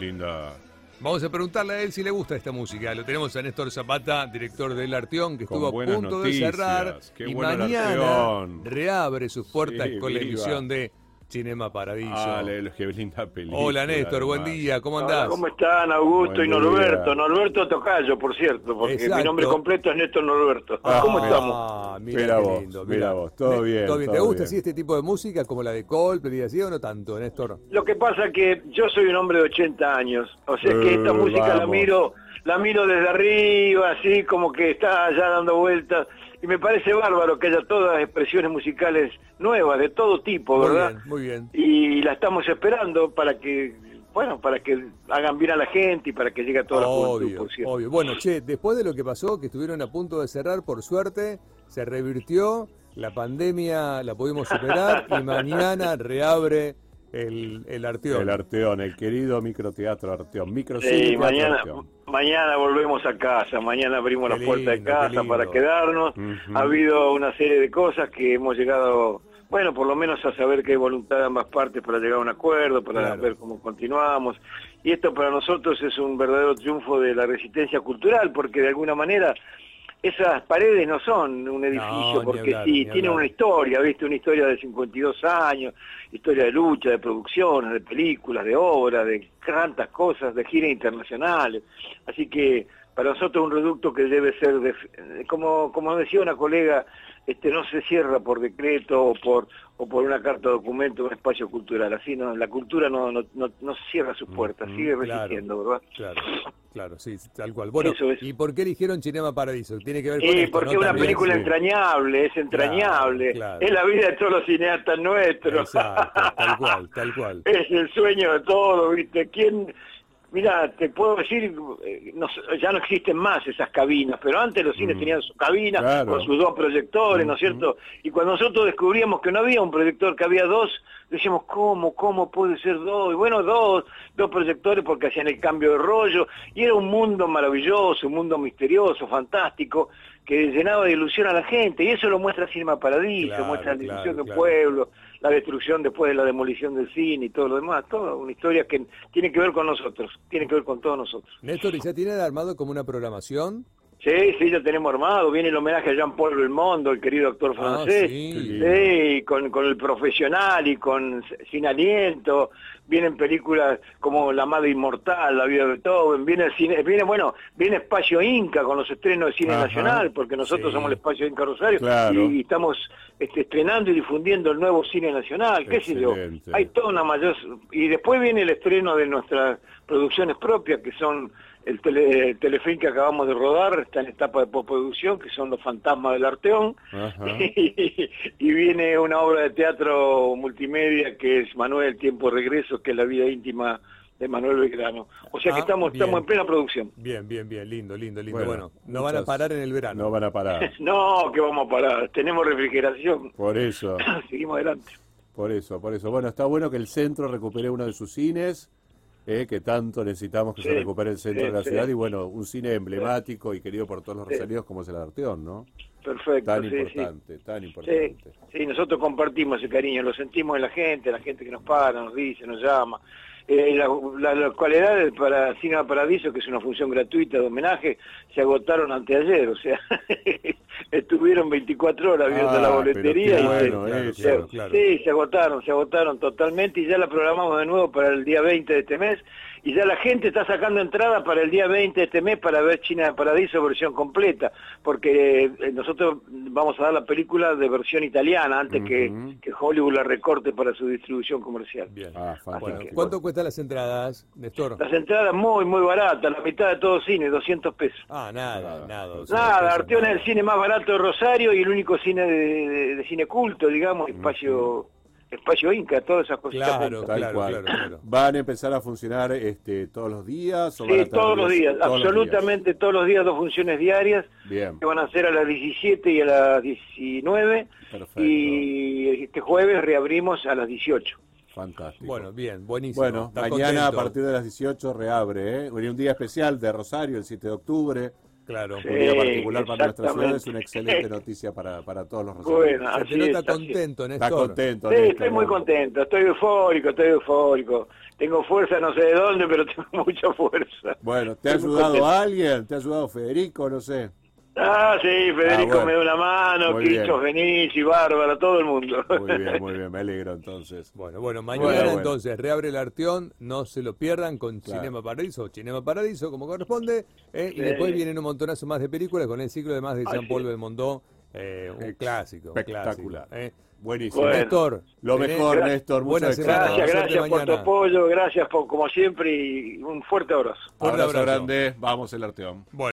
Linda. Vamos a preguntarle a él si le gusta esta música. Lo tenemos a Néstor Zapata, director del Arteón, que Con estuvo a punto noticias. de cerrar. Qué y mañana reabre sus puertas Sí, con la emisión de Cinema Paradiso. Ah, le- qué linda película. Hola Néstor, buen día, ¿cómo Hola, andás? ¿Cómo están Augusto Buen y Norberto? día. Norberto Tocayo, por cierto, porque Exacto. mi nombre completo es Néstor Norberto. Ah, ¿Cómo estamos? Ah, mira, Mira qué vos, lindo, mira vos, todo bien, ¿Todo bien? ¿Te todo gusta bien. así este tipo de música como la de Coldplay y así o no tanto, Néstor? Lo que pasa que yo soy un hombre de 80 años, o sea que esta Eh, música la miro, la miro desde arriba, así como que está allá dando vueltas, y me parece bárbaro que haya todas expresiones musicales nuevas, de todo tipo, Muy ¿verdad? bien, muy bien. Y la estamos esperando para que, bueno, para que hagan bien a la gente y para que llegue a toda la juventud, Obvio, por cierto. obvio. Bueno, che, después de lo que pasó, que estuvieron a punto de cerrar, por suerte, se revirtió, la pandemia la pudimos superar y mañana reabre el, el Arteón. El Arteón, el querido microteatro Arteón. Microcine Sí, mañana, Arteón. Mañana volvemos a casa, mañana abrimos las puertas de casa para quedarnos. Ha habido una serie de cosas que hemos llegado, bueno, por lo menos a saber que hay voluntad de ambas partes para llegar a un acuerdo, para Claro. ver cómo continuamos. Y esto para nosotros es un verdadero triunfo de la resistencia cultural, porque de alguna manera esas paredes no son un edificio, porque hablar, sí, tienen una historia, ¿viste? Una historia de 52 años, historia de lucha, de producciones, de películas, de obras, de tantas cosas, de giras internacionales. Así que para nosotros es un reducto que debe ser, de- como, como decía una colega, este no se cierra por decreto o por o por una carta de documento un espacio cultural así no la cultura no no, no, no cierra sus puertas Ujú, sigue claro. resistiendo verdad Claro, claro, sí, tal cual. Bueno, Eso es. ¿y por qué eligieron Cinema Paradiso? Tiene que ver con Sí, esto, porque es una película sí. entrañable, es entrañable, Claro, claro. es la vida de todos los cineastas nuestros. Exacto, tal cual, tal cual. es el sueño de todos, ¿viste? ¿Quién? Mira, te puedo decir, eh, no ya no existen más esas cabinas, pero antes los cines Mm. tenían su cabina Claro. con sus dos proyectores, ¿no es cierto? Y cuando nosotros descubríamos que no había un proyector, que había dos, decíamos, ¿cómo? ¿Cómo puede ser dos? Y bueno, dos, dos proyectores porque hacían el cambio de rollo, y era un mundo maravilloso, un mundo misterioso, fantástico, que llenaba de ilusión a la gente, y eso lo muestra Cinema Paradiso, Claro, muestra la claro, ilusión de un claro. pueblo, la destrucción después de la demolición del cine y todo lo demás, toda una historia que tiene que ver con nosotros, tiene que ver con todos nosotros. Néstor, ¿y ya tienen armado como una programación? Sí, sí, ya tenemos armado, viene el homenaje a Jean-Paul Belmondo, el querido actor Ah, francés, sí. Sí, con, con el profesional y con Sin Aliento, vienen películas como La Madre Inmortal, La Vida de Beethoven, viene el cine, viene, bueno, viene Espacio Inca con los estrenos de cine Ajá, nacional, porque nosotros sí. somos el Espacio Inca Rosario, Claro. y, estamos este, estrenando y difundiendo el nuevo cine nacional, qué sé yo. Hay toda una mayor... Y después viene el estreno de nuestras producciones propias, que son el, tele, el telefilm que acabamos de rodar, está en etapa de postproducción, que son Los Fantasmas del Arteón, y viene una obra de teatro multimedia que es Manuel el tiempo de regreso, que es la vida íntima de Manuel Belgrano. O sea que Ah, estamos, bien. estamos en plena producción. Bien, bien, bien, lindo, lindo, lindo. Bueno, Bueno, no van a parar en el verano. No van a parar. No, que vamos a parar, tenemos refrigeración, Por eso, seguimos adelante. por eso, por eso. Bueno, está bueno que el centro recupere uno de sus cines, eh, que tanto necesitamos que se Sí, recupere el centro sí, de la sí. ciudad. Y bueno, un cine emblemático y querido por todos los rosarinos como es el Arteón, ¿no? Perfecto, Tan sí, sí. importante, tan importante. sí, nosotros compartimos ese cariño, lo sentimos en la gente, la gente que nos para, nos dice, nos llama. Eh, la- la- las cualidades para Cinema Paradiso, que es una función gratuita de homenaje, se agotaron anteayer, o sea, estuvieron 24 horas viendo Ah, la pero boletería y bueno se, claro, claro. sí, se agotaron, se agotaron totalmente y ya la programamos de nuevo para el día 20 de este mes y ya la gente está sacando entrada para el día 20 de este mes para ver China de Paradiso versión completa, porque eh, nosotros vamos a dar la película de versión italiana antes que, que Hollywood la recorte para su distribución comercial. Bien. Ah, Bueno. ¿Cuánto cuestan las entradas, Néstor? Las entradas muy, muy baratas, la mitad de todo cine, 200 pesos. Ah, nada, Nada. nada. o sea, Nada, pesos, Arteón es el cine más barato de Rosario y el único cine de, de- de cine culto, digamos, espacio espacio Inca, todas esas cositas. Claro, claro, claro, claro. ¿Van a empezar a funcionar este, todos los días? O van a Sí, todos los días, todos los absolutamente todos los días, dos funciones diarias, Bien, que van a ser a las 17 y a las 19, perfecto. y este jueves reabrimos a las 18. Fantástico. Bueno, bien, buenísimo. Bueno, ¿Estás mañana a contento? partir de las 18 reabre, ¿eh? Hoy un día especial de Rosario, el 7 de octubre, Claro. Sí. Un día particular para nuestra ciudad es una excelente noticia para, para todos los Bueno, rosarinos. Se así es, Está contento. Sí, Néstor, estoy muy contento, estoy eufórico, estoy eufórico. Tengo fuerza no sé de dónde, pero tengo mucha fuerza. Bueno, ¿te ha Estoy ayudado alguien? ¿Te ha ayudado Federico? No sé. Ah, sí, Federico bueno. me da una mano, bien. Fenici, Bárbara, todo el mundo. Muy bien, muy bien, me alegro entonces. Bueno, bueno, mañana Bueno, bueno. entonces reabre el Arteón, no se lo pierdan con Claro. Cinema Paradiso, Cinema Paradiso como corresponde, eh, y después vienen un montonazo más de películas con el ciclo de más de Jean-Paul sí. Belmondo, eh, un clásico. Espectacular. clásico, eh. Buenísimo. Bueno. Néstor, Lo mejor, Gra- Néstor. Muchas. Gracias, gracias verte por tu apoyo, gracias por como siempre y un fuerte abrazo. Fuerte Abrazo abrazo. grande. Vamos el Arteón. Bueno.